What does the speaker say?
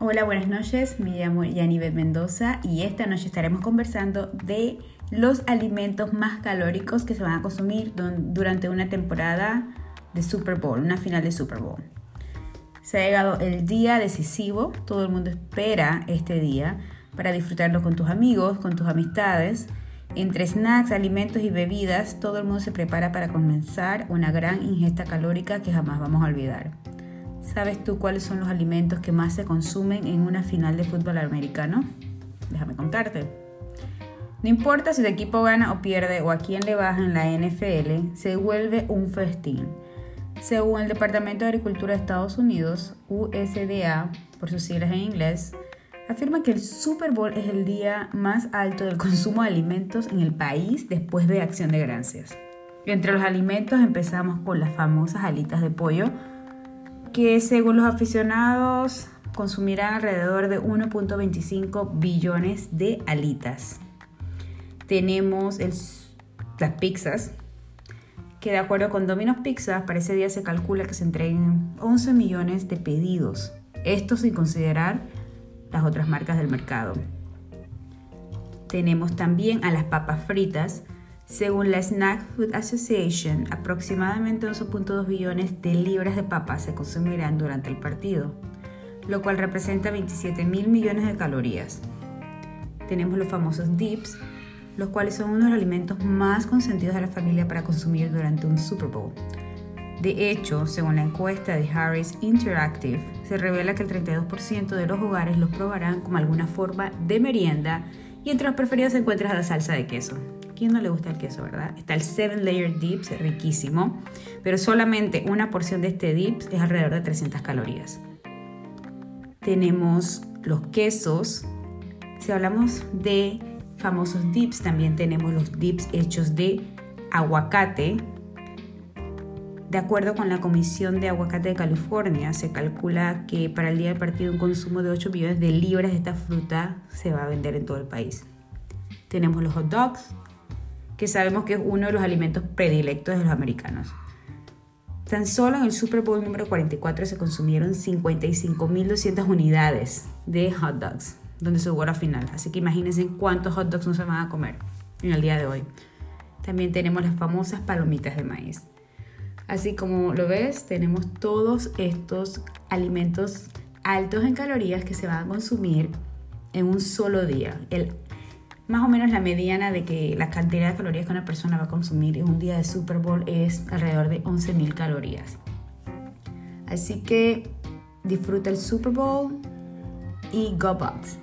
Hola, buenas noches. Me llamo Yanivet Mendoza y esta noche estaremos conversando de los alimentos más calóricos que se van a consumir durante una temporada de Super Bowl, una final de Super Bowl. Se ha llegado el día decisivo, todo el mundo espera este día para disfrutarlo con tus amigos, con tus amistades. Entre snacks, alimentos y bebidas, todo el mundo se prepara para comenzar una gran ingesta calórica que jamás vamos a olvidar. ¿Sabes tú cuáles son los alimentos que más se consumen en una final de fútbol americano? Déjame contarte. No importa si el equipo gana o pierde o a quién le baja en la NFL, se vuelve un festín. Según el Departamento de Agricultura de Estados Unidos, USDA, por sus siglas en inglés, afirma que el Super Bowl es el día más alto del consumo de alimentos en el país después de Acción de Gracias. Entre los alimentos empezamos con las famosas alitas de pollo, que según los aficionados consumirán alrededor de 1.25 billones de alitas. Tenemos las pizzas, que de acuerdo con Domino's Pizza, para ese día se calcula que se entreguen 11 millones de pedidos. Esto sin considerar las otras marcas del mercado. Tenemos también a las papas fritas, según la Snack Food Association, aproximadamente 11.2 billones de libras de papas se consumirán durante el partido, lo cual representa 27 mil millones de calorías. Tenemos los famosos dips, los cuales son uno de los alimentos más consentidos de la familia para consumir durante un Super Bowl. De hecho, según la encuesta de Harris Interactive, se revela que el 32% de los hogares los probarán como alguna forma de merienda y entre los preferidos se encuentra la salsa de queso quién no le gusta el queso, verdad? Está el 7 Layer Dips, riquísimo, pero solamente una porción de este dips es alrededor de 300 calorías. Tenemos los quesos. Si hablamos de famosos dips, también tenemos los dips hechos de aguacate. De acuerdo con la Comisión de Aguacate de California, se calcula que para el día del partido un consumo de 8 millones de libras de esta fruta se va a vender en todo el país. Tenemos los hot dogs, que sabemos que es uno de los alimentos predilectos de los americanos. Tan solo en el Super Bowl número 44 se consumieron 55.200 unidades de hot dogs, donde se jugó la final. Así que imagínense cuántos hot dogs no se van a comer en el día de hoy. También tenemos las famosas palomitas de maíz. Así como lo ves, tenemos todos estos alimentos altos en calorías que se van a consumir en un solo día. El más o menos la mediana de que la cantidad de calorías que una persona va a consumir en un día de Super Bowl es alrededor de 11.000 calorías. Así que disfruta el Super Bowl y go Bucks.